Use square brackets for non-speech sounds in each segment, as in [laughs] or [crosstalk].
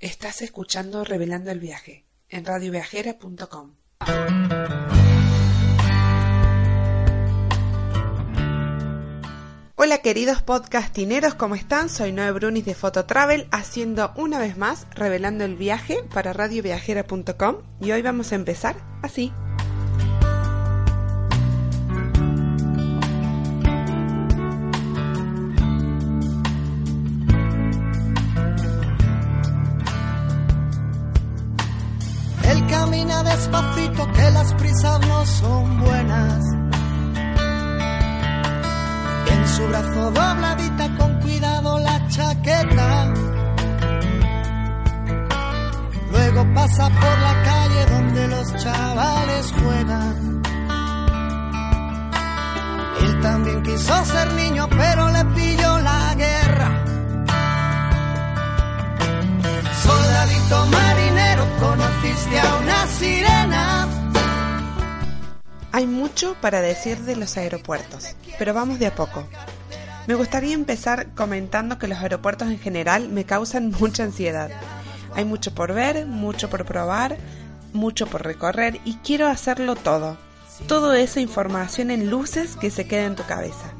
Estás escuchando Revelando el Viaje en radioviajera.com. Hola queridos podcastineros, ¿cómo están? Soy Noé Brunis de Fototravel haciendo una vez más Revelando el Viaje para radioviajera.com y hoy vamos a empezar así. Despacito que las prisas no son buenas. En su brazo dobladita con cuidado la chaqueta. Luego pasa por la calle donde los chavales juegan. Él también quiso ser niño, pero le pilló la guerra. Soldadito marinero, Hay mucho para decir de los aeropuertos, pero vamos de a poco. Me gustaría empezar comentando que los aeropuertos en general me causan [laughs] mucha ansiedad. Hay mucho por ver, mucho por probar, mucho por recorrer y quiero hacerlo todo. Todo esa información en luces que se queda en tu cabeza.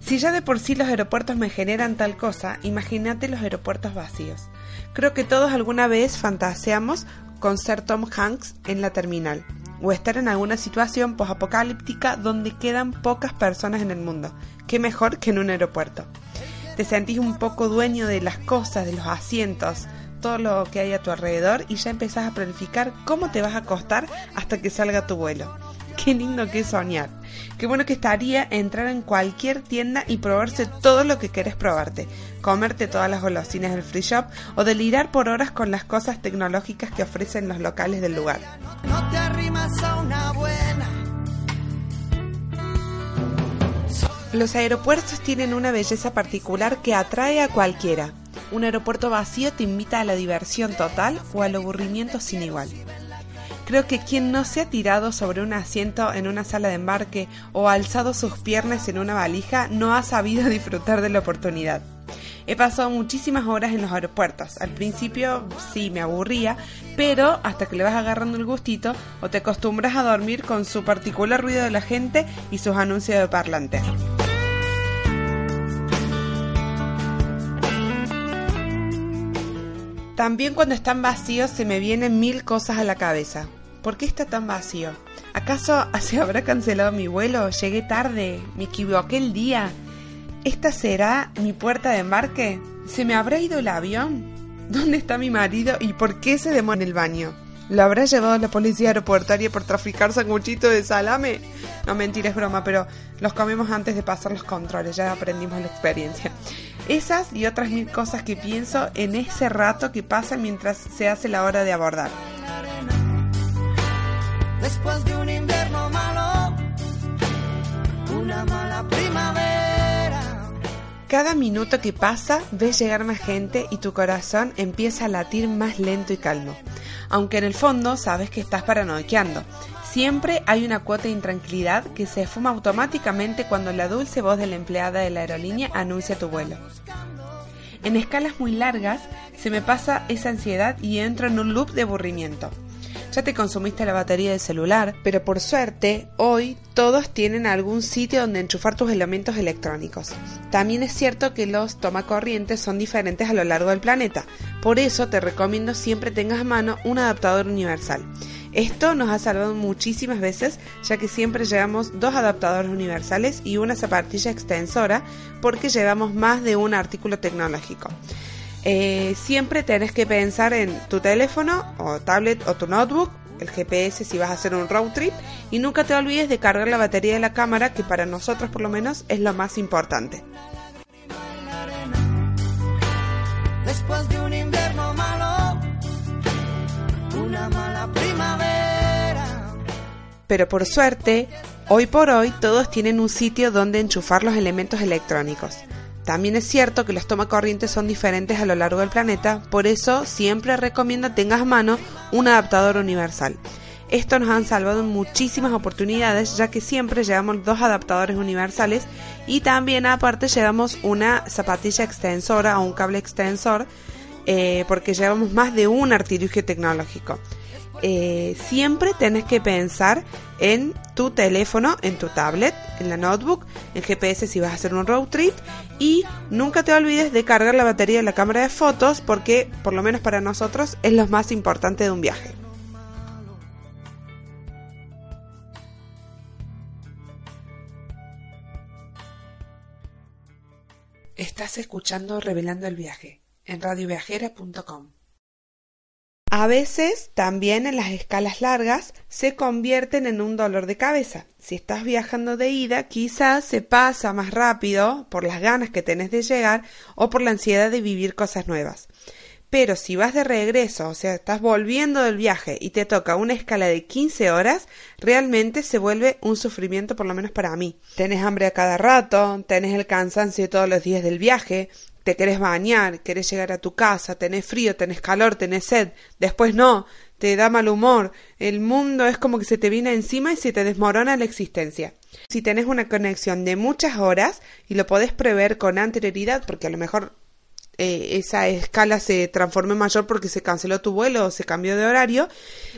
Si ya de por sí los aeropuertos me generan tal cosa, imagínate los aeropuertos vacíos. Creo que todos alguna vez fantaseamos con ser Tom Hanks en la terminal o estar en alguna situación posapocalíptica donde quedan pocas personas en el mundo. Qué mejor que en un aeropuerto. Te sentís un poco dueño de las cosas, de los asientos, todo lo que hay a tu alrededor y ya empezás a planificar cómo te vas a acostar hasta que salga tu vuelo. Qué lindo que es soñar. Qué bueno que estaría entrar en cualquier tienda y probarse todo lo que querés probarte, comerte todas las golosinas del free shop o delirar por horas con las cosas tecnológicas que ofrecen los locales del lugar. No te arrimas a una buena. Los aeropuertos tienen una belleza particular que atrae a cualquiera. Un aeropuerto vacío te invita a la diversión total o al aburrimiento sin igual. Creo que quien no se ha tirado sobre un asiento en una sala de embarque o alzado sus piernas en una valija no ha sabido [laughs] disfrutar de la oportunidad. He pasado muchísimas horas en los aeropuertos. Al principio sí me aburría, pero hasta que le vas agarrando el gustito o te acostumbras a dormir con su particular ruido de la gente y sus anuncios de parlante. También cuando están vacíos se me vienen mil cosas a la cabeza. ¿Por qué está tan vacío? ¿Acaso [laughs] se habrá cancelado mi vuelo? ¿Llegué tarde? ¿Me equivoqué el día? ¿Esta será mi puerta de embarque? ¿Se me habrá ido el avión? ¿Dónde está mi marido y por qué se demora en el baño? ¿Lo habrá llevado la policía aeroportuaria por traficar sanguchito de salame? No, mentira, es broma, pero los comemos antes de pasar los controles, ya aprendimos la experiencia. Esas y otras mil cosas que pienso en ese rato que pasa mientras se hace la hora de abordar. Después de un invierno malo, una mala primavera. Cada minuto que pasa ves llegar más gente y tu corazón empieza a latir más lento y calmo. Aunque en el fondo sabes que estás paranoiqueando. Siempre hay una cuota de intranquilidad que se fuma automáticamente cuando la dulce voz de la empleada de la aerolínea anuncia tu vuelo. En escalas muy largas se me pasa esa ansiedad y entro en un loop de aburrimiento. Ya te consumiste la batería del celular, pero por suerte hoy todos tienen algún sitio donde enchufar tus elementos electrónicos. También es cierto que los tomacorrientes son diferentes a lo largo del planeta, por eso te recomiendo siempre tengas a mano un adaptador universal. Esto nos ha salvado muchísimas veces, ya que siempre llevamos dos adaptadores universales y una zapatilla extensora porque llevamos más de un artículo tecnológico. Eh, siempre tenés que pensar en tu teléfono o tablet o tu notebook, el GPS si vas a hacer un road trip y nunca te olvides de cargar la batería de la cámara que para nosotros por lo menos es lo más importante. Pero por suerte, hoy por hoy todos tienen un sitio donde enchufar los elementos electrónicos. También es cierto que los tomacorrientes son diferentes a lo largo del planeta, por eso siempre recomiendo tengas a mano un adaptador universal. Esto nos han salvado muchísimas oportunidades ya que siempre llevamos dos adaptadores universales y también aparte llevamos una zapatilla extensora o un cable extensor eh, porque llevamos más de un artilugio tecnológico. Eh, siempre tenés que pensar en tu teléfono, en tu tablet, en la notebook, en GPS si vas a hacer un road trip y nunca te olvides de cargar la batería de la cámara de fotos porque por lo menos para nosotros es lo más importante de un viaje. Estás escuchando Revelando el Viaje en radioviajera.com. A veces también en las escalas largas se convierten en un dolor de cabeza. Si estás viajando de ida, quizás se pasa más rápido por las ganas que tenés de llegar o por la ansiedad de vivir cosas nuevas. Pero si vas de regreso, o sea, estás volviendo del viaje y te toca una escala de 15 horas, realmente se vuelve un sufrimiento, por lo menos para mí. Tenés hambre a cada rato, tenés el cansancio todos los días del viaje, te querés bañar, querés llegar a tu casa, tenés frío, tenés calor, tenés sed, después no, te da mal humor, el mundo es como que se te viene encima y se te desmorona la existencia. Si tenés una conexión de muchas horas y lo podés prever con anterioridad, porque a lo mejor eh, esa escala se transforme mayor porque se canceló tu vuelo o se cambió de horario,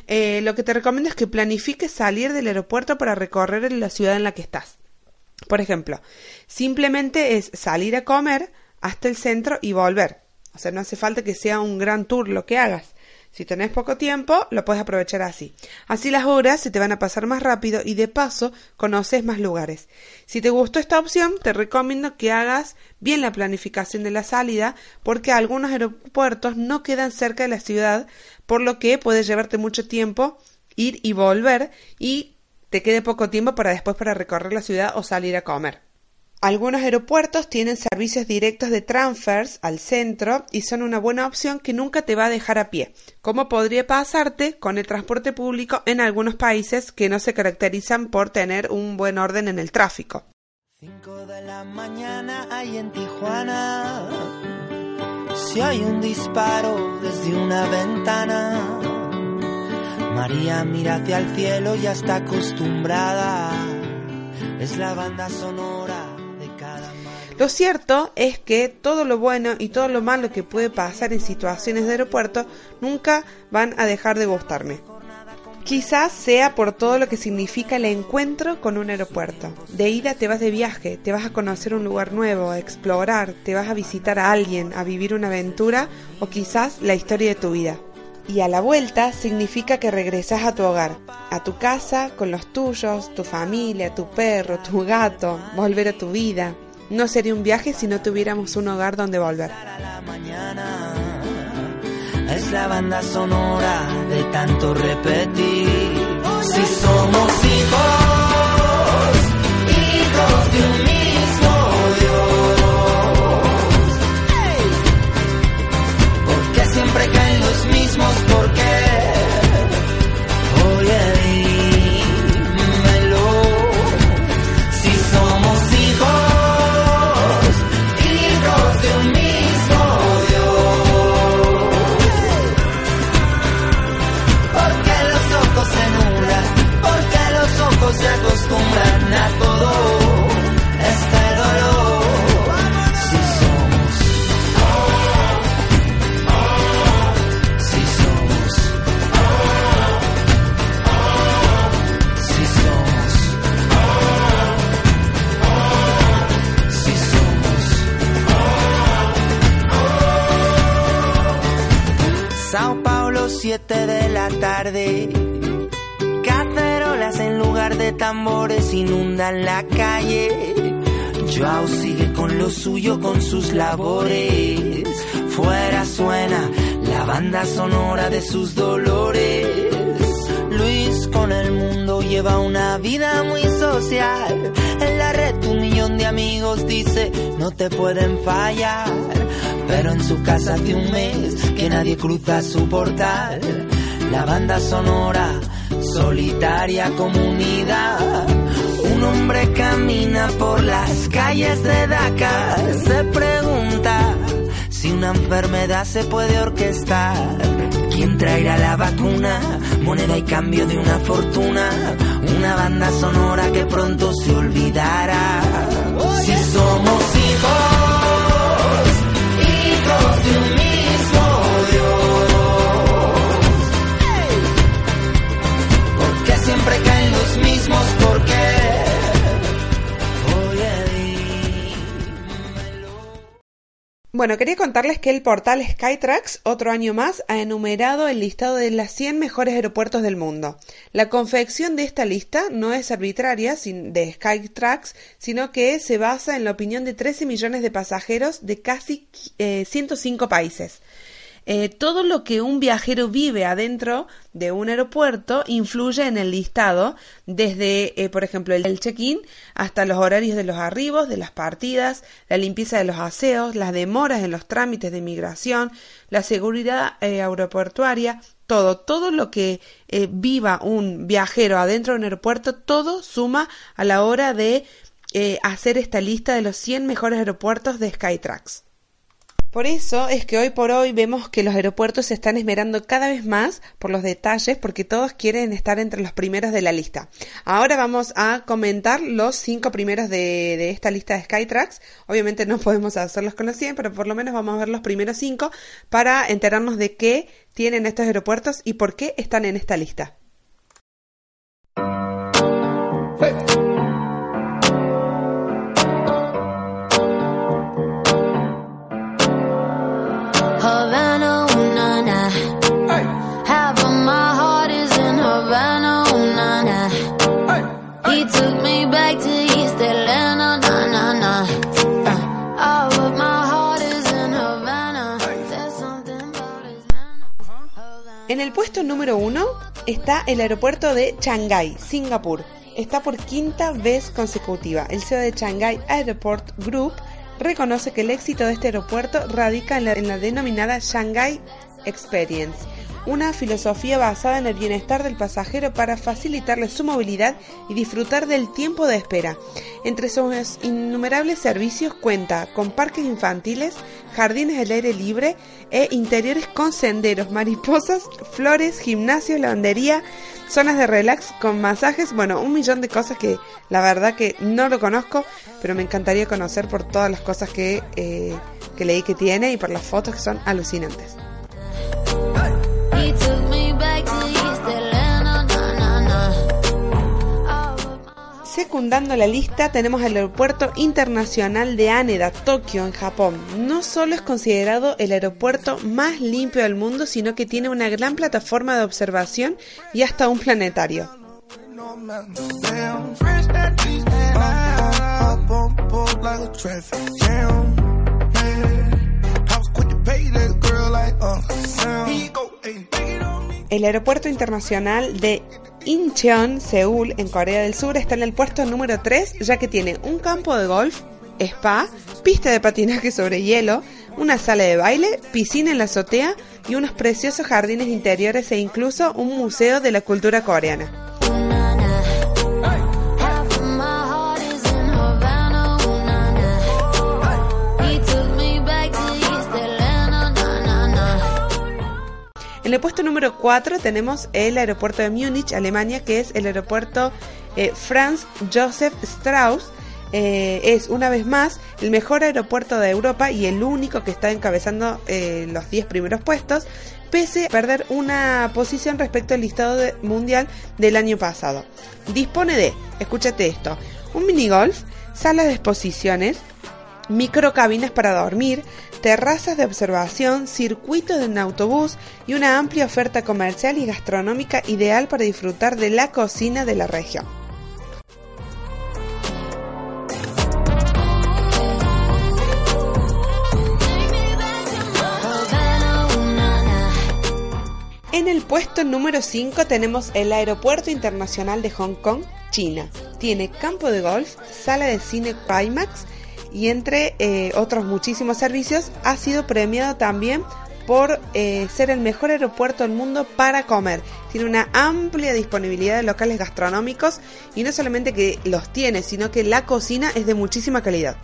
eh, lo que te recomiendo es que planifiques salir del aeropuerto para recorrer la ciudad en la que estás. Por ejemplo, simplemente es salir a comer hasta el centro y volver. O sea, no hace falta que sea un gran tour lo que hagas. Si tenés poco tiempo, lo puedes aprovechar así. Así las horas se te van a pasar más rápido y de paso conoces más lugares. Si te gustó esta opción, te recomiendo que hagas bien la planificación de la salida porque algunos aeropuertos no quedan cerca de la ciudad, por lo que puede llevarte mucho tiempo ir y volver y te quede poco tiempo para después para recorrer la ciudad o salir a comer. Algunos aeropuertos tienen servicios directos de transfers al centro y son una buena opción que nunca te va a dejar a pie, como podría pasarte con el transporte público en algunos países que no se caracterizan por tener un buen orden en el tráfico. Cinco de la mañana hay en Tijuana. Si hay un disparo desde una ventana, María mira hacia el cielo y está acostumbrada. Es la banda sonora lo cierto es que todo lo bueno y todo lo malo que puede pasar en situaciones de aeropuerto nunca van a dejar de gustarme. Quizás sea por todo lo que significa el encuentro con un aeropuerto. De ida te vas de viaje, te vas a conocer un lugar nuevo, a explorar, te vas a visitar a alguien, a vivir una aventura o quizás la historia de tu vida. Y a la vuelta significa que regresas a tu hogar, a tu casa con los tuyos, tu familia, tu perro, tu gato, volver a tu vida, no sería un viaje si no tuviéramos un hogar donde volver. Si somos hijos, con sus labores. Fuera suena la banda sonora de sus dolores. Luis con el mundo lleva una vida muy social. En la red un millón de amigos dice no te pueden fallar pero en su casa hace un mes que nadie cruza su portal. La banda sonora solitaria comunidad. Hombre camina por las calles de Dakar, se pregunta si una enfermedad se puede orquestar. ¿Quién traerá la vacuna? Moneda y cambio de una fortuna. Una banda sonora que pronto se olvidará. Si somos hijos, hijos de un mismo Dios. ¿Por qué siempre caen los mismos? ¿Por Bueno, quería contarles que el portal Skytrax, otro año más, ha enumerado el listado de las 100 mejores aeropuertos del mundo. La confección de esta lista no es arbitraria de Skytrax, sino que se basa en la opinión de 13 millones de pasajeros de casi 105 eh, países. Eh, todo lo que un viajero vive adentro de un aeropuerto influye en el listado, desde, eh, por ejemplo, el check-in hasta los horarios de los arribos, de las partidas, la limpieza de los aseos, las demoras en los trámites de inmigración, la seguridad eh, aeroportuaria, todo, todo lo que viva un viajero adentro de un aeropuerto, todo suma a la hora de hacer esta lista de los 100 mejores aeropuertos de Skytrax. Por eso es que hoy por hoy vemos que los aeropuertos se están esmerando cada vez más por los detalles porque todos quieren estar entre los primeros de la lista. Ahora vamos a comentar los cinco primeros de, esta lista de Skytrax. Obviamente no [laughs] podemos hacerlos con los 100, pero por lo menos vamos a ver los primeros cinco para enterarnos de qué tienen estos aeropuertos y por qué están en esta lista. En el puesto número uno está el aeropuerto de Shanghai, Singapur. Está por quinta vez consecutiva. El CEO de Shanghai Airport Group reconoce que el éxito de este aeropuerto radica en la, en la denominada Shanghai Experience, una filosofía basada en el bienestar del pasajero para facilitarle su movilidad y disfrutar del tiempo de espera. Entre sus innumerables servicios cuenta con parques infantiles, jardines al aire libre e interiores con senderos, mariposas, flores, gimnasios, lavandería, zonas de relax con masajes, bueno, un millón de cosas que la verdad que no lo conozco, pero me encantaría conocer por todas las cosas que, eh, que leí que tiene y por las fotos que son alucinantes. Secundando la lista tenemos el Aeropuerto Internacional de Haneda, Tokio, en Japón. No solo es considerado el aeropuerto más limpio del mundo, sino que tiene una gran plataforma de observación y hasta un planetario. El aeropuerto internacional de Incheon, Seúl, en Corea del Sur, está en el puesto número 3, ya que tiene un campo de golf, spa, pista de patinaje sobre hielo, una sala de baile, piscina en la azotea y unos preciosos jardines interiores e incluso un museo de la cultura coreana. En el puesto número 4 tenemos el aeropuerto de Múnich, Alemania, que es el aeropuerto eh, Franz Joseph Strauss. Eh, es una vez más el mejor aeropuerto de Europa y el único que está encabezando eh, los 10 primeros puestos, pese a perder una posición respecto al listado mundial del año pasado. Dispone de, escúchate esto, un minigolf, salas de exposiciones, microcabinas para dormir, terrazas de observación, circuitos en autobús y una amplia oferta comercial y gastronómica ideal para disfrutar de la cocina de la región. En el puesto número 5 tenemos el Aeropuerto Internacional de Hong Kong, China. Tiene campo de golf, sala de cine IMAX, y entre eh, otros muchísimos servicios ha sido premiado también por eh, ser el mejor aeropuerto del mundo para comer. Tiene una amplia disponibilidad de locales gastronómicos y no solamente que los tiene, sino que la cocina es de muchísima calidad.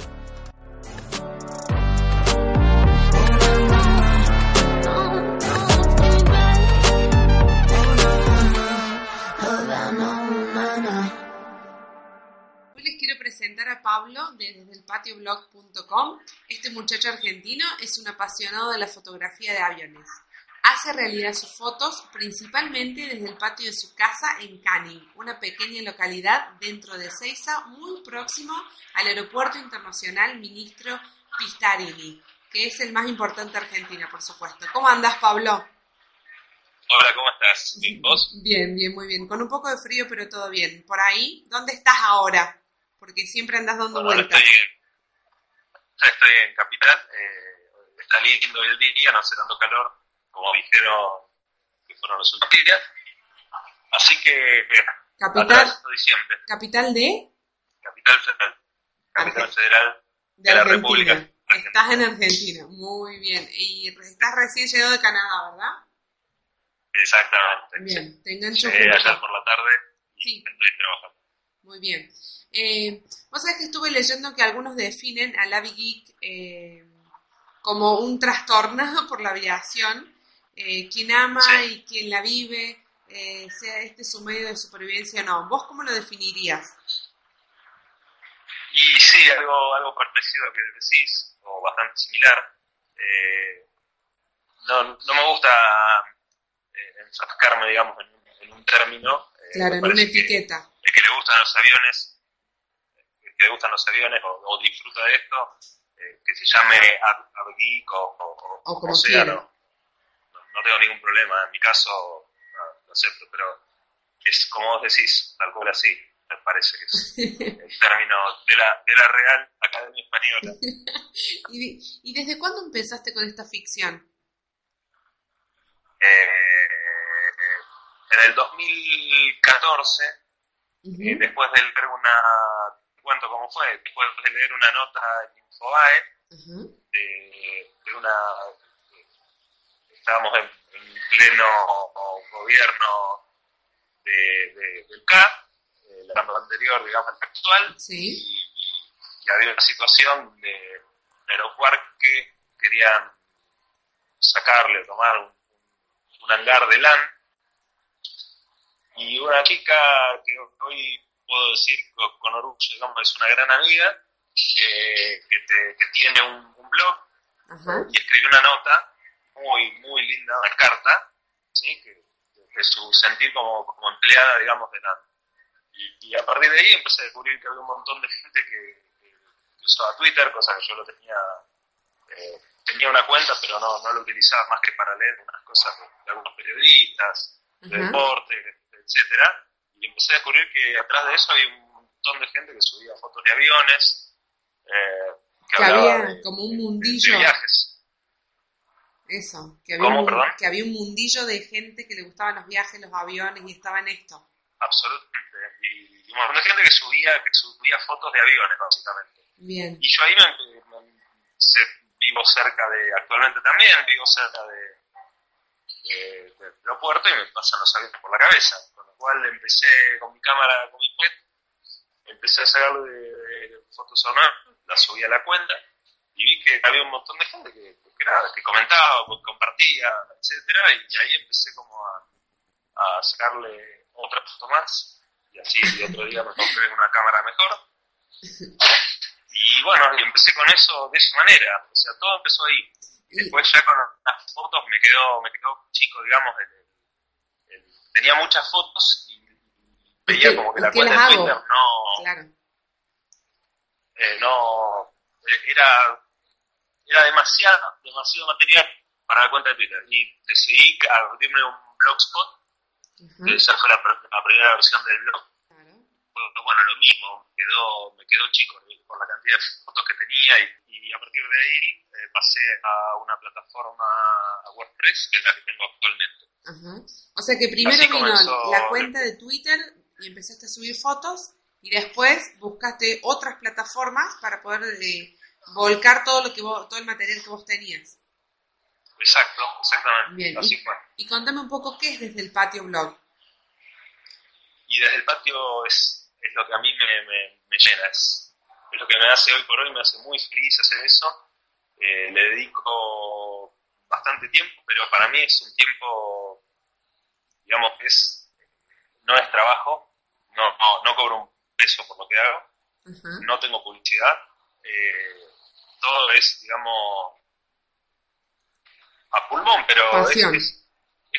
Presentar a Pablo desde el patioblog.com. Este muchacho argentino es un apasionado de la fotografía de aviones. Hace realidad sus fotos principalmente desde el patio de su casa en Canning, una pequeña localidad dentro de Seiza, muy próximo al Aeropuerto Internacional Ministro Pistarini, que es el más importante de Argentina, por supuesto. ¿Cómo andas, Pablo? Hola, ¿cómo estás? ¿Bien, vos? Bien, bien, muy bien. Con un poco de frío, pero todo bien. Por ahí, ¿dónde estás ahora? Porque siempre andas dando vueltas. Estoy, estoy en Capital, eh, está lindo el día, no hace tanto calor como dijeron que fueron los últimos días. Así que, Capital, ¿Capital de? Capital Federal. Capital Federal de, la República. Estás en Argentina, muy bien. Y estás recién llegado de Canadá, ¿verdad? Exactamente. Bien, te engancho. ayer por la tarde y estoy trabajando. Muy bien. Eh, Vos sabés que estuve leyendo que algunos definen a la Geek eh, como un trastornado [laughs] por la aviación. Eh, quien ama y quien la vive, eh, sea este su medio de supervivencia o no. ¿Vos cómo lo definirías? Y sí, algo, algo parecido a lo que decís, o bastante similar. Eh, no, no me gusta enfrascarme, digamos, en, un término. claro, en una etiqueta. El que le gustan los aviones que le gustan los aviones o, disfruta de esto, eh, que se llame Geek o, o, como sea, no, no, tengo ningún problema. En mi caso, lo acepto, pero es como vos decís, tal cual así, me parece que es [laughs] el término de la, de la Real Academia Española. [laughs] ¿Y, ¿Y desde cuándo empezaste con esta ficción? Eh, en el 2014, uh después de leer una cuento cómo fue, después de leer una nota en Infobae de, una... estábamos en, pleno gobierno de, del CA, el año anterior, digamos, al actual, y, había una situación de aeropuerto que querían sacarle, tomar un, un hangar de LAN, y una chica que hoy puedo decir con, orgullo, digamos, es una gran amiga eh, que, tiene un, blog y escribió una nota muy, muy linda, una carta, ¿sí? que, de su sentir como, como empleada, digamos, de la... Y, a partir de ahí empecé a descubrir que había un montón de gente que, usaba Twitter, cosa que yo lo tenía... Eh, tenía una cuenta, pero no, no lo utilizaba más que para leer unas cosas de, algunos periodistas, de deporte, etcétera y empecé a descubrir que atrás de eso había un montón de gente que subía fotos de aviones, eh, que, había como un mundillo. De, viajes. Eso, que había, un, que había un mundillo de gente que le gustaban los viajes, los aviones y estaba en esto. Absolutamente. Y, un montón de gente que subía, que subía fotos de aviones, básicamente. Bien. Y yo ahí me, vivo cerca de, actualmente también, vivo cerca de, del aeropuerto y me pasan los aviones por la cabeza cual empecé con mi cámara, con mi web, empecé a sacarle de, fotos a la subí a la cuenta y vi que había un montón de gente que, que, comentaba, que compartía, etcétera, y ahí empecé como a, a sacarle otra foto más y así el otro día me compré una cámara mejor y bueno, y empecé con eso de esa manera, o sea, todo empezó ahí. Después ya con las fotos me quedó, me quedó chico, digamos, el, tenía muchas fotos y veía como que la cuenta de Twitter no. Claro. Eh, no. Eh, era, era demasiado, demasiado material para la cuenta de Twitter. Y decidí abrirme un blogspot. Uh Esa fue la, primera versión del blog. Bueno, lo mismo, me quedó, me quedó chico por la cantidad de fotos que tenía y, a partir de ahí eh, pasé a una plataforma, a WordPress, que es la que tengo actualmente. O sea que primero vino la cuenta de Twitter y empezaste a subir fotos y después buscaste otras plataformas para poder eh, volcar todo lo que todo el material que vos tenías. Exacto, exactamente. Bien, Así y, fue. y contame un poco qué es desde el patio blog. Y desde el patio es, es lo que a mí me, me, me llena, es, es lo que me hace hoy por hoy, me hace muy feliz hacer eso. Eh, le dedico bastante tiempo, pero para mí es un tiempo, digamos, que es, no es trabajo, no, no, no cobro un peso por lo que hago, no tengo publicidad, eh, todo es, digamos, a pulmón, pero es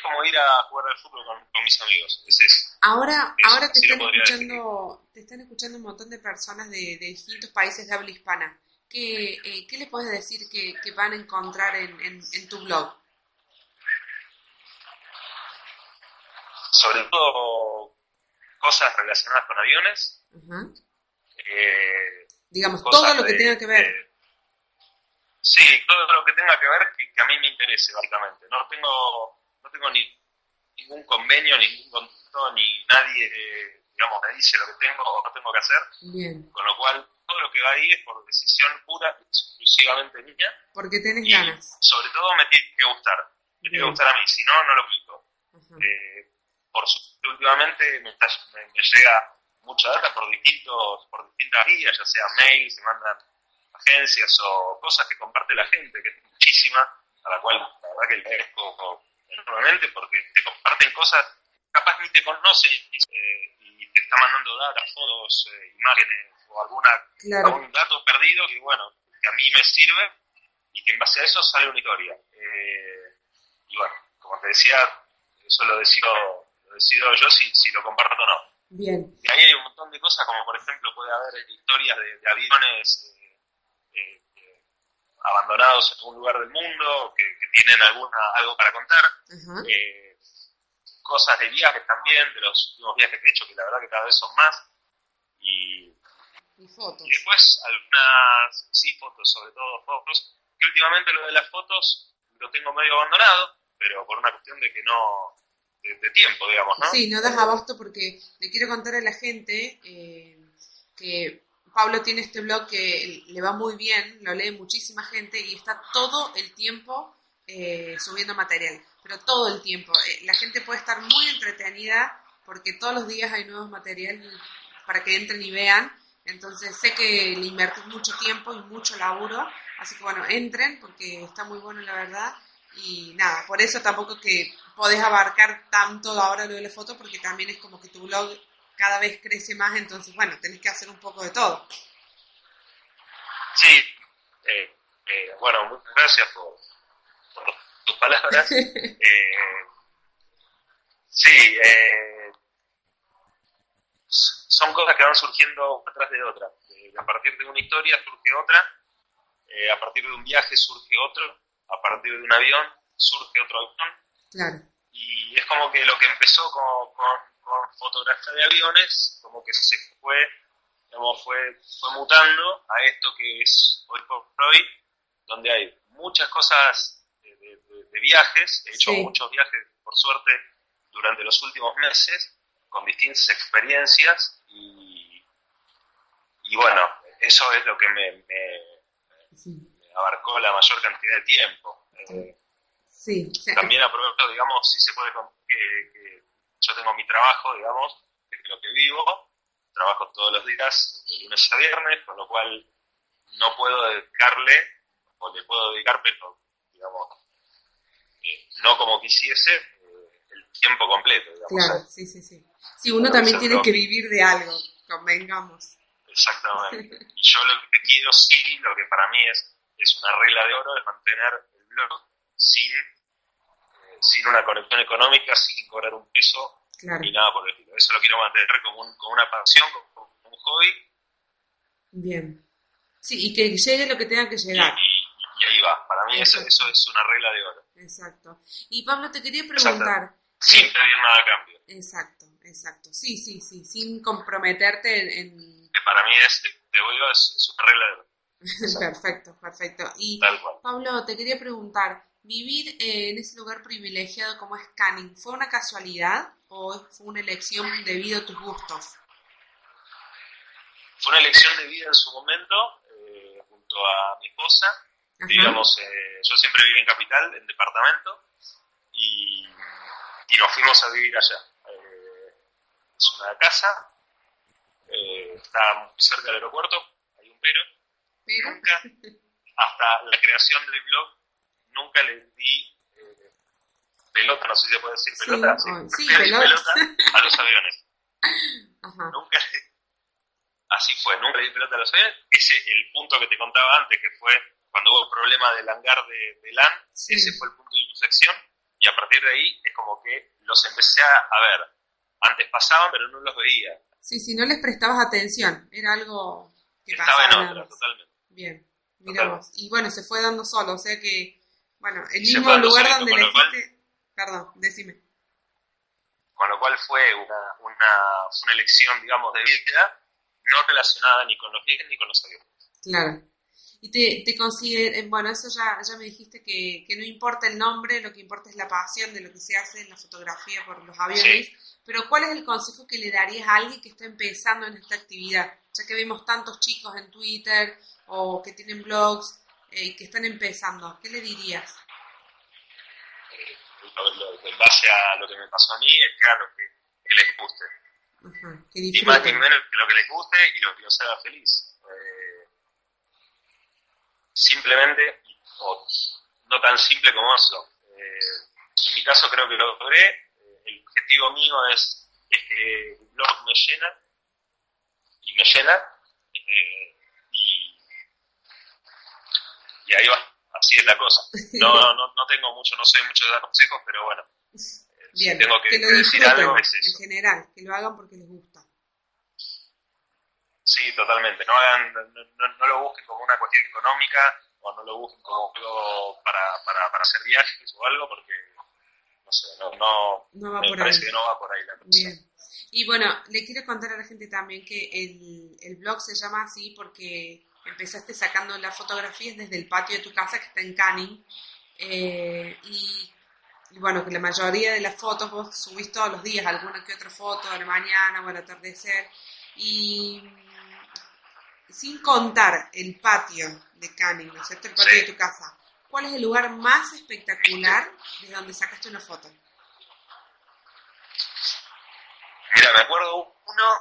como ir a jugar al fútbol con, con mis amigos, es eso. Ahora, Eso, ahora te están escuchando, te están escuchando un montón de personas de, de distintos países de habla hispana. ¿Qué, eh, ¿qué les puedes decir que, que van a encontrar en, en, en tu blog? sobre todo cosas relacionadas con aviones, Ajá. eh, Digamos, todo lo que de- tenga que ver. de- sí, todo lo que tenga que ver que, que a mí me interese, básicamente. No tengo, tengo ni ningún convenio, ningún contrato, ni nadie, eh, digamos, me dice lo que tengo o no tengo que hacer, Bien, con lo cual todo lo que va ahí es por decisión pura, exclusivamente mía, porque tenés y ganas. sobre todo me tiene que gustar, me tiene que gustar a mí, si no, no lo. Ajá. Eh, por suerte, últimamente me, está- me- me llega mucha data por distintos por distintas vías, ya sea mails, se mandan agencias o cosas que comparte la gente, que es muchísima, a la cual la verdad que le agradezco enormemente porque te comparten cosas, capaz ni te conocen eh, y te está mandando data, fotos, eh, imágenes o alguna Claro, algún dato perdido que bueno, que a mí me sirve y que en base a eso sale una historia. Eh, y bueno, como te decía, eso lo decido, lo decido yo si, si lo comparto o no. bien, Y ahí hay un montón de cosas, como por ejemplo puede haber historias de, de aviones eh, abandonados en algún lugar del mundo, que, que tienen alguna algo para contar, eh, cosas de viajes también, de los últimos viajes que he hecho, que la verdad que cada vez son más, y y fotos. y después algunas, sí, fotos, sobre todo fotos, que últimamente lo de las fotos lo tengo medio abandonado, pero por una cuestión de que no, de, de tiempo, digamos, ¿no? Sí, no das abasto porque le quiero contar a la gente eh, que Pablo tiene este blog que le va muy bien, lo lee muchísima gente y está todo el tiempo eh, subiendo material, pero todo el tiempo. Eh, la gente puede estar muy entretenida porque todos los días hay nuevos material para que entren y vean. Entonces sé que le invertís mucho tiempo y mucho laburo, así que bueno, entren porque está muy bueno la verdad. Y nada, por eso tampoco que podés abarcar tanto ahora lo de la foto, porque también es como que tu blog cada vez crece más, entonces bueno, tenés que hacer un poco de todo. Sí, eh, eh, bueno, muchas gracias por, por tus palabras. [laughs] Eh, sí, eh, son cosas que van surgiendo una tras de otra. Eh, a partir de una historia surge otra, a partir de un viaje surge otro, a partir de un avión surge otro avión, Claro, y es como que lo que empezó con, con, con fotografía de aviones, como que se fue, digamos, fue, fue mutando a esto que es hoy por hoy, donde hay muchas cosas de, de- de- de viajes, he hecho Sí. muchos viajes, por suerte, durante los últimos meses, con distintas experiencias, y, y bueno, eso es lo que me, me- sí, me abarcó la mayor cantidad de tiempo. Eh, sí, también aprovecho, digamos, si se puede, que yo tengo mi trabajo, digamos, que es lo que vivo, trabajo todos los días, de lunes a viernes, con lo cual no puedo dedicarle, o le puedo dedicar, pero, digamos, eh, no como quisiese, eh, el tiempo completo, digamos. claro, sí, sí, sí. Sí, uno también tiene que vivir de algo, convengamos. Exactamente. Y yo lo que quiero, sí, lo que para mí es, es una regla de oro, es mantener el blog sin, sin una conexión económica, sin cobrar un peso Claro, ni nada por el estilo. Eso lo quiero mantener como, un- como una pasión, como, un hobby, bien. Sí, y que llegue lo que tenga que llegar. y- y ahí va. Para mí eso, eso es una regla de oro, Exacto. Y Pablo, te quería preguntar. sin eh, pedir nada a cambio. Exacto, exacto. Sí, sí, sí, sin comprometerte en... en- Que para mí es, te digo, es, es una regla de oro, [laughs] perfecto, perfecto. Y. Pablo, te quería preguntar, ¿vivir eh, en ese lugar privilegiado como es Canning fue una casualidad o fue una elección debido a tus gustos? Fue una elección de vida en su momento, eh, junto a mi esposa, Vivíamos, eh, yo siempre viví en Capital, en departamento, y, y nos fuimos a vivir allá. Es una casa, está cerca del aeropuerto, hay un pero. Pero, Nunca, hasta la creación del blog, nunca le di eh, pelota, no sé si se puede decir Sí, pelota, sí, le di pelota. pelota a los aviones. ajá. Nunca le- así fue, nunca le di pelota a los aviones. Ese el punto que te contaba antes, que fue cuando hubo el problema del hangar de, de LAN, Sí. ese fue el punto de inflexión, y a partir de ahí es como que los empecé a, ver. Antes pasaban, pero no los veía. Sí, sí, no les prestabas atención, era algo que Estaba pasaba en otra, totalmente. Bien, miramos. Y bueno, se fue dando solo, o sea que, bueno, el mismo lugar donde cual- elegiste... Perdón, decime. Con lo cual fue una, una, una elección, digamos, de vida, no relacionada ni con los viajes ni con los aviones. Claro. Y te, te consider, bueno, eso ya, ya me dijiste que, que no importa el nombre, lo que importa es la pasión de lo que se hace en la fotografía por los aviones. Pero ¿cuál es el consejo que le darías a alguien que está empezando en esta actividad? Ya que vemos tantos chicos en Twitter o que tienen blogs eh, que están empezando, ¿qué le dirías? Eh, en base a lo que me pasó a mí, es que lo que, que les guste. Ajá, que Ni más disfruten. menos que lo que les guste y lo que los haga feliz. Eh, simplemente, o no tan simple como eso. Eh, en mi caso creo que lo logré. Eh, el objetivo mío es, es que el blog me llena y me llena. eh, y, y ahí va. Así es la cosa. [laughs] No, no, no tengo mucho, no sé mucho de dar consejos, pero bueno. eh, si Bien, tengo que, que lo decir algo es en general, que lo hagan porque les gusta. Sí, totalmente. No, hagan, no, no- no lo busquen como una cuestión económica o no lo busquen como algo para, para, para hacer viajes o algo porque, no sé, no, no, No va me por parece ahí. que no va por ahí la cosa. Bien. Y bueno, le quiero contar a la gente también que el, el blog se llama así porque empezaste sacando las fotografías desde el patio de tu casa que está en Canning. Eh, y, y bueno, que la mayoría de las fotos vos subís todos los días, alguna que otra foto a la mañana o al atardecer. Y sin contar el patio de Canning, ¿no es cierto? El patio Sí. de tu casa. ¿Cuál es el lugar más espectacular de donde sacaste una foto? Mira, me acuerdo uno,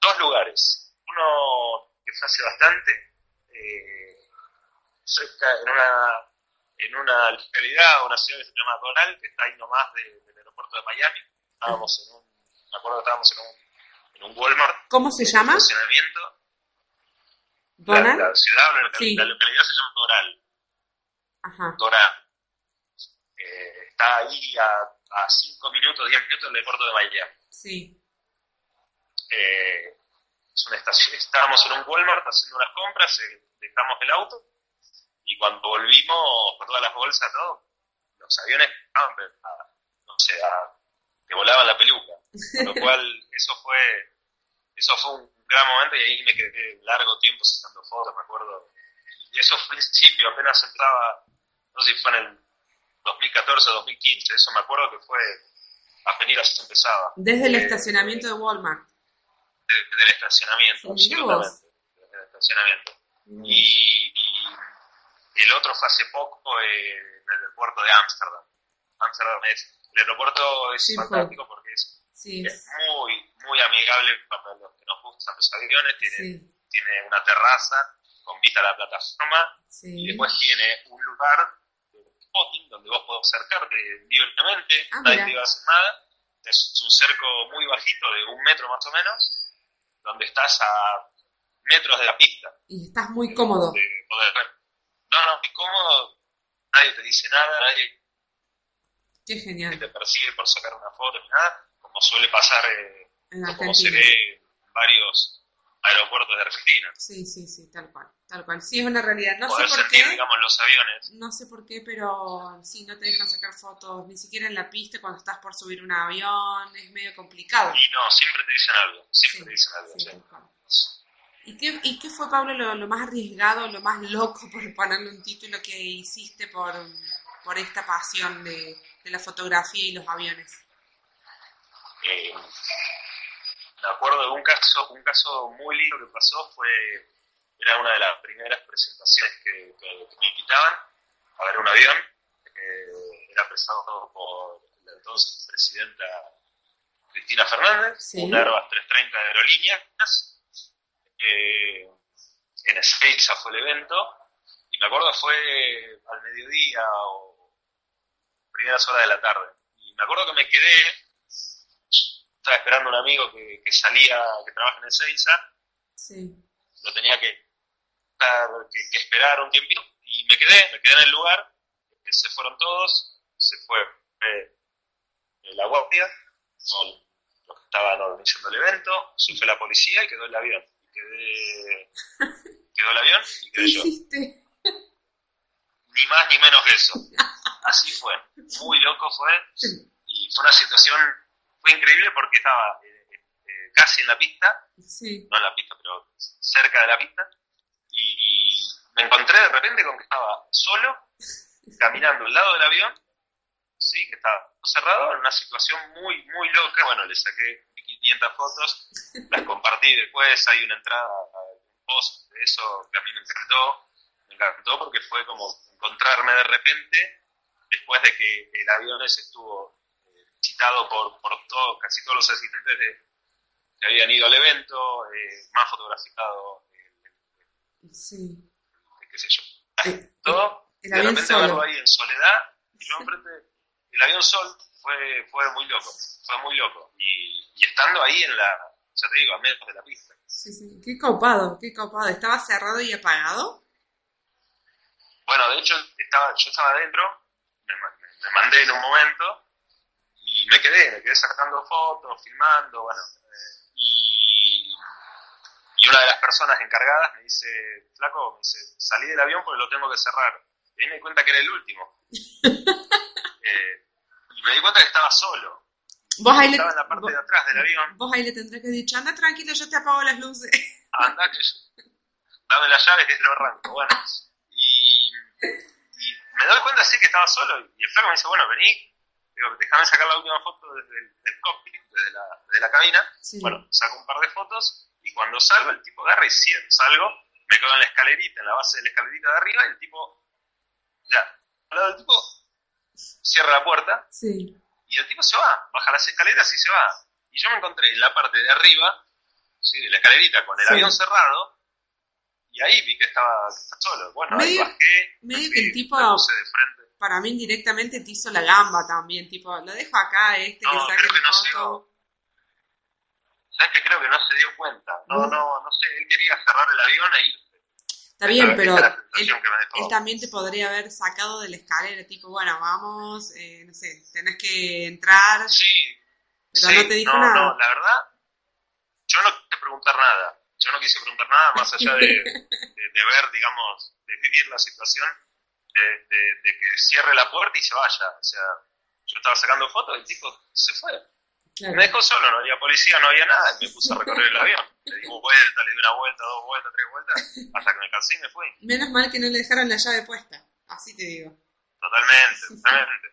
dos lugares. Uno fue hace bastante, eh, cerca, en una, en una localidad, una ciudad que se llama Doral, que está ahí nomás de- del aeropuerto de Miami. Estábamos en un, me acuerdo que estábamos en un, en un Walmart. ¿Cómo se llama? Estacionamiento. La, ¿Donald? la ciudad la, Sí. la localidad se llama Doral. Ajá. Doral. Eh, está ahí a 5 minutos, 10 minutos del aeropuerto de Miami. Sí. Eh, es una estación, estábamos en un Walmart haciendo unas compras, eh, dejamos el auto y cuando volvimos con todas las bolsas, todo, los aviones estaban, pero, a- no sé, a- que volaban la peluca. Con lo cual, [laughs] eso fue, eso fue un gran momento y ahí me quedé largo tiempo sacando fotos, me acuerdo. Y eso fue al principio, apenas entraba, no sé si fue en el 2014 o 2015, eso me acuerdo que fue, apenas empezaba. Desde el Eh, estacionamiento de Walmart. De- del estacionamiento, absolutamente. Desde el estacionamiento. Y, y el otro fue hace poco eh, en el aeropuerto de Ámsterdam. Ámsterdam es, el aeropuerto es Sí, fantástico porque es, Sí, es muy, muy amigable para los que nos gustan los aviones, tiene, sí, tiene una terraza con vista a la plataforma y después tiene un lugar de spotting donde vos podés acercarte libremente, Ah, nadie te va a hacer nada. Es un cerco muy bajito, de un metro más o menos, donde estás a metros de la pista Y estás muy cómodo. de poder ver. No, no, muy cómodo, nadie te dice nada, nadie Qué genial. te persigue por sacar una foto ni nada, como suele pasar, eh, como se ve en varios aeropuertos de Argentina. Sí, sí, sí, tal cual. Tal cual. Sí, es una realidad. No sé por sentir, qué. digamos, los aviones. No sé por qué, pero sí, no te dejan sacar fotos, ni siquiera en la pista cuando estás por subir un avión, es medio complicado. Y no, siempre te dicen algo, siempre Sí, te dicen algo. sí, sí. tal cual. ¿Y qué, ¿Y qué fue, Pablo, lo, lo más arriesgado, lo más loco, [laughs] por ponerle un título, que hiciste por, por esta pasión de, de la fotografía y los aviones? Eh, me acuerdo de un caso, un caso muy lindo que pasó fue era una de las primeras presentaciones que, me invitaban a ver un avión. era presentado por la entonces presidenta Cristina Fernández, un Airbus 330 de aerolíneas. Eh, en Ezeiza fue el evento, y me acuerdo fue al mediodía o primeras horas de la tarde. Y me acuerdo que me quedé, estaba esperando a un amigo que, salía, que trabaja en Ezeiza, sí. lo tenía que, que, esperar un tiempito, y me quedé, me quedé en el lugar, se fueron todos, se fue eh, la guardia, los que estaban organizando el evento, se fue la policía y quedó el avión. quedé, [laughs] quedó el avión y quedé yo. Ni más ni menos que eso. [laughs] Así fue. Muy loco fue. Y fue una situación, fue increíble porque estaba eh, eh, casi en la pista, no en la pista, pero cerca de la pista, y me encontré de repente con que estaba solo, caminando al lado del avión, sí, que estaba cerrado en una situación muy, muy loca. Bueno, le saqué 500 fotos, las compartí después, hay una entrada, un post de eso que a mí me encantó, me encantó porque fue como encontrarme de repente, después de que el avión ese estuvo citado por, por todo, casi todos los asistentes de, que habían ido al evento, eh, más fotografiado, eh, sí. qué sé yo, todo, de repente verlo ahí en soledad, y yo enfrente el avión Sol fue, fue muy loco, fue muy loco. Y, estando ahí en la, ya te digo, a metros de la pista. Sí, sí, qué copado, qué copado. ¿Estaba cerrado y apagado? Bueno, de hecho, estaba, yo estaba adentro, me, mandé en un momento y me quedé, me quedé sacando fotos, filmando, bueno. Eh, y, y una de las personas encargadas me dice, flaco, me dice, salí del avión porque lo tengo que cerrar. Y me di cuenta que era el último. [laughs] Eh, y me di cuenta que estaba solo. ¿Vos ahí estaba en la parte de atrás del avión. Vos ahí le tendrás que decir, anda tranquilo, yo te apago las luces. Anda, que dame las llaves que te lo arranco. Bueno, y, me doy cuenta así que estaba solo. Y el flaco me dice, bueno, vení, digo, déjame sacar la última foto desde el, cockpit, desde la, desde la cabina. Bueno, saco un par de fotos y cuando salgo, el tipo agarra y cierra. Salgo, me quedo en la escalerita, en la base de la escalerita de arriba, y el tipo, ya, al lado del tipo, cierra la puerta y el tipo se va, baja las escaleras y se va. Y yo me encontré en la parte de arriba, ¿sí? de la escalerita, con el avión cerrado, y ahí vi que estaba, solo. Bueno, ahí bajé, medio que el tipo, para mí indirectamente te hizo la gamba también, tipo, lo dejo acá, este, no, que creo que no se dio, ¿Sabes que creo que no se dio cuenta? No, no, no sé, él quería cerrar el avión e ir Está bien, pero él, también te podría haber sacado de la escalera, tipo, bueno, vamos, eh, no sé, tenés que entrar. Sí. Pero no te dijo nada. No, la verdad, yo no quise preguntar nada. Yo no quise preguntar nada más allá de, [laughs] de, ver, digamos, de vivir la situación, de, que cierre la puerta y se vaya. O sea, yo estaba sacando fotos y el tipo se fue. Me dejó solo, no había policía, no había nada, y me puse a recorrer el avión. Le di vuelta, le di una vuelta, dos vueltas, tres vueltas, hasta que me cansé y me fui. Menos mal que no le dejaron la llave puesta, así te digo. Totalmente, totalmente.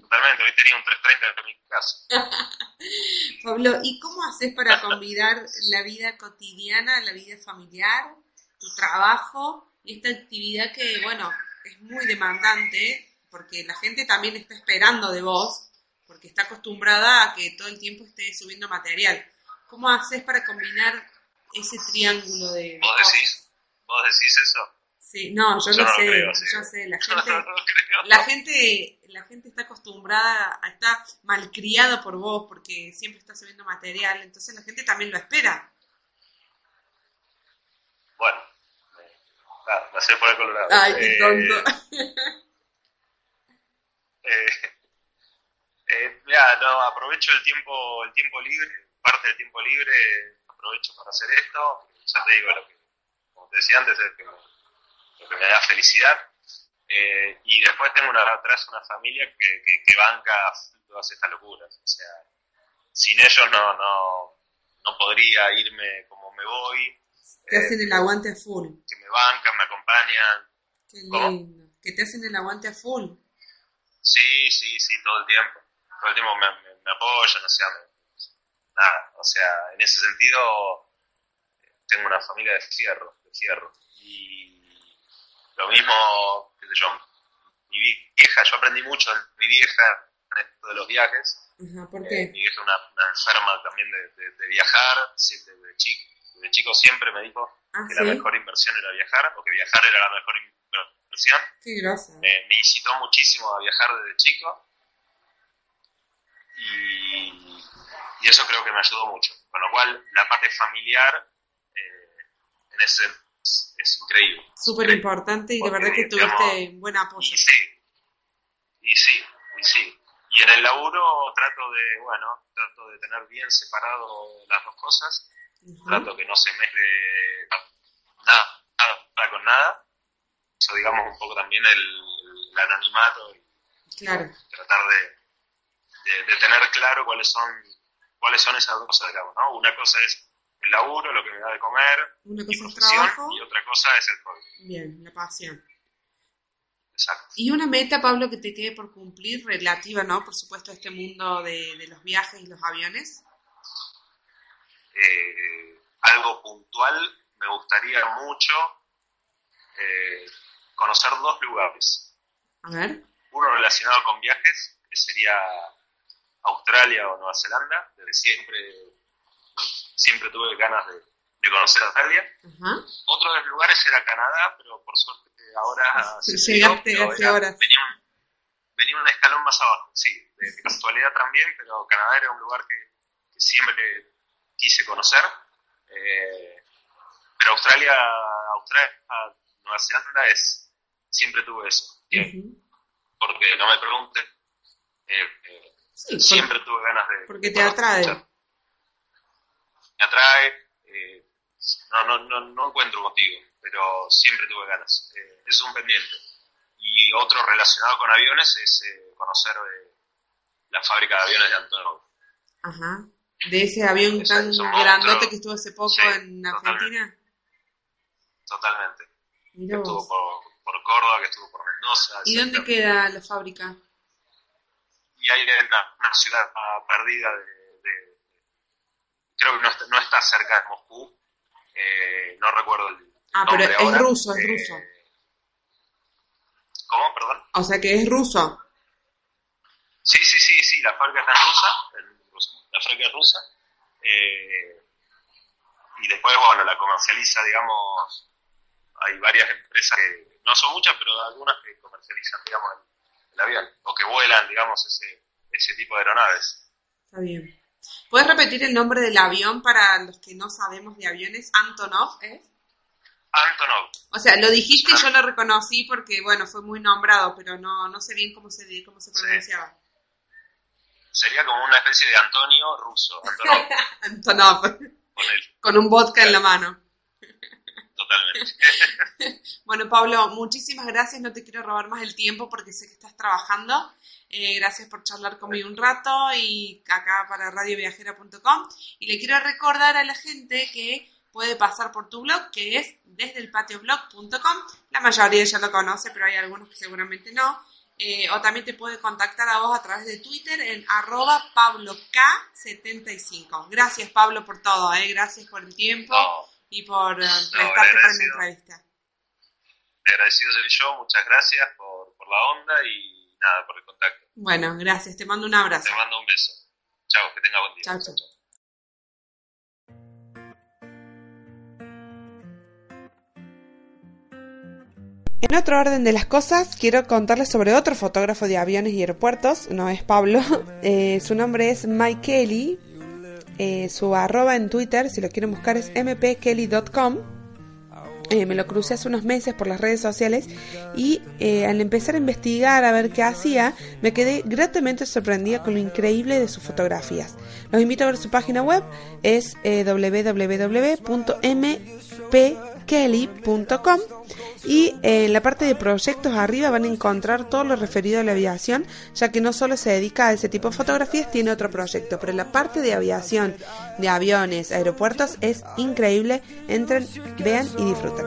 Totalmente, hoy tenía un 330 en mi casa. [laughs] Pablo, ¿y cómo haces para combinar la vida cotidiana, la vida familiar, tu trabajo y esta actividad que, bueno, es muy demandante porque la gente también está esperando de vos porque está acostumbrada a que todo el tiempo esté subiendo material. ¿Cómo haces para combinar ese triángulo de... ¿Vos decís, ¿Vos decís eso? Sí, no, yo, lo sé, yo sé, la [laughs] gente, la gente, la gente está acostumbrada, a, está malcriada por vos porque siempre está subiendo material, entonces la gente también lo espera. Bueno, ah, me sé por el colorado. Ay, qué tonto. [laughs] eh, eh, mira, no, aprovecho el tiempo, el tiempo libre, parte del tiempo libre aprovecho para hacer esto. Ya te digo, lo que, como te decía antes, es lo que me da felicidad. Eh, y después tengo una, atrás una familia que, que, banca todas estas locuras. O sea, sin ellos no, no, no podría irme como me voy. Te hacen el aguante a full. Que me bancan, me acompañan. Qué lindo. Que te hacen el aguante a full. Sí, sí, sí, todo el tiempo todo el tiempo me, me, apoyan, o sea, nada, o sea, en ese sentido tengo una familia de fierro, de fierro. Y lo mismo, qué sé yo, mi vieja, yo aprendí mucho de mi vieja en esto de los viajes. ¿Por Eh, qué? mi vieja es una, una enferma también de, de- de viajar, desde chico, desde chico siempre me dijo Ah, que sí. la mejor inversión era viajar, o que viajar era la mejor inversión. Qué grosa. Me, me incitó muchísimo a viajar desde chico y, y eso creo que me ayudó mucho. Con lo cual, la parte familiar eh, en ese es, increíble. Súper importante y de verdad que digamos, tuviste buen apoyo. Y sí, y sí, y sí. Y en el laburo trato de, bueno, trato de tener bien separado las dos cosas, Ujú. trato que no se mezcle nada, nada con nada. Eso digamos un poco también el, el anonimato y Claro. tratar de, de, de tener claro cuáles son cuáles son esas dos cosas, digamos, ¿no? Una cosa es el laburo, lo que me da de comer, Una mi cosa es trabajo. y otra cosa es el hobby. Bien, la pasión. Exacto. Y una meta, Pablo, que te quede por cumplir, relativa, ¿no? Por supuesto, a este mundo de, de los viajes y los aviones. Eh, algo puntual, me gustaría mucho eh, conocer dos lugares. A ver. Uno relacionado con viajes, que sería Australia o Nueva Zelanda, desde siempre, siempre tuve ganas de, de conocer Australia. Otro de los lugares era Canadá, pero por suerte ahora se me Llegaste dio, hace era- horas. Venía un, venía un escalón más abajo, sí, de, de casualidad también, pero Canadá era un lugar que, que siempre quise conocer. Eh, pero Australia, Australia, Nueva Zelanda es, siempre tuve eso. Porque no me pregunten, eh, eh, Sí, siempre tuve ganas de... porque te atrae. escuchar. Me atrae, eh, no, no, no, no encuentro motivo, pero siempre tuve ganas. Es un pendiente. Y otro relacionado con aviones es conocer eh, la fábrica de aviones de Antonov. Ajá. De ese avión tan grandote que estuvo hace poco Sí, en. Argentina. Totalmente. Que estuvo por, por Córdoba, que estuvo por Mendoza. ¿Y dónde queda la fábrica? y hay una, una ciudad perdida de, de- creo que no está, no está cerca de Moscú eh, no recuerdo el Ah, pero nombre es ahora. ruso, es Eh, ruso. ¿cómo? perdón O sea que es ruso. sí sí sí sí la fábrica está en rusa en. La es rusa eh, y después bueno la comercializa digamos hay varias empresas que no son muchas pero algunas que comercializan digamos el, el avión o que vuelan digamos ese ese tipo de aeronaves Está bien. ¿Puedes repetir el nombre del avión para los que no sabemos de aviones? Antonov, ¿es? Antonov O sea, lo dijiste y yo lo reconocí porque, bueno, fue muy nombrado, pero no, no sé bien cómo se, cómo se Sí. Sería como una especie de Antonio ruso, Antonov, [laughs] Antonov, con él, con un vodka en la mano. totalmente. [laughs] Bueno, Pablo, muchísimas gracias. No te quiero robar más el tiempo porque sé que estás trabajando. Eh, gracias por charlar conmigo un rato y acá para radioviajera.com. Y le quiero recordar a la gente que puede pasar por tu blog, que es desdeelpatioblog.com. La mayoría ya lo conoce, pero hay algunos que seguramente no. Eh, o también te puede contactar a vos a través de Twitter en arroba pablok75. Gracias, Pablo, por todo. Eh. Gracias por el tiempo No, y por eh, prestarte para mi agradecido. entrevista. agradecido soy yo, muchas gracias por, por la onda y nada, por el contacto. Bueno, gracias. Te mando un abrazo. Te mando un beso. Chao, que tenga buen día. Chao, chao. En otro orden de las cosas, quiero contarles sobre otro fotógrafo de aviones y aeropuertos, no es Pablo, [laughs] eh, su nombre es Mike Kelly, eh, su arroba en Twitter, si lo quieren buscar es mpkelly.com, Eh, me lo crucé hace unos meses por las redes sociales y al empezar a investigar a ver qué hacía, me quedé gratamente sorprendida con lo increíble de sus fotografías. Los invito a ver su página web, es eh, www.mpkelly.com y eh, en la parte de proyectos arriba van a encontrar todo lo referido a la aviación, ya que no solo se dedica a ese tipo de fotografías, tiene otro proyecto, pero la parte de aviación, de aviones, aeropuertos es increíble. Entren, vean y disfruten.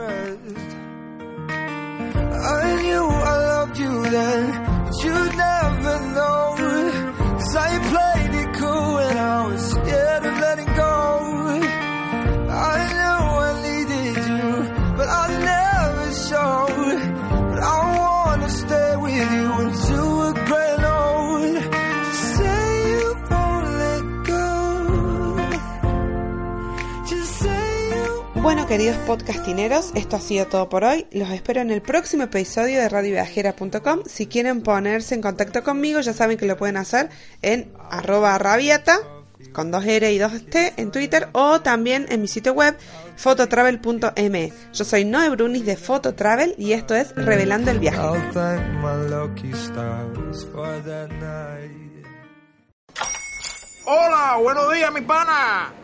Queridos podcastineros, esto ha sido todo por hoy. Los espero en el próximo episodio de radioviajera.com. Si quieren ponerse en contacto conmigo, ya saben que lo pueden hacer en arroba rabiata con dos R y dos T en Twitter o también en mi sitio web fototravel.me. Yo soy Noe Brunis de Fototravel y esto es Revelando el Viaje. Hola, buenos días, mi pana.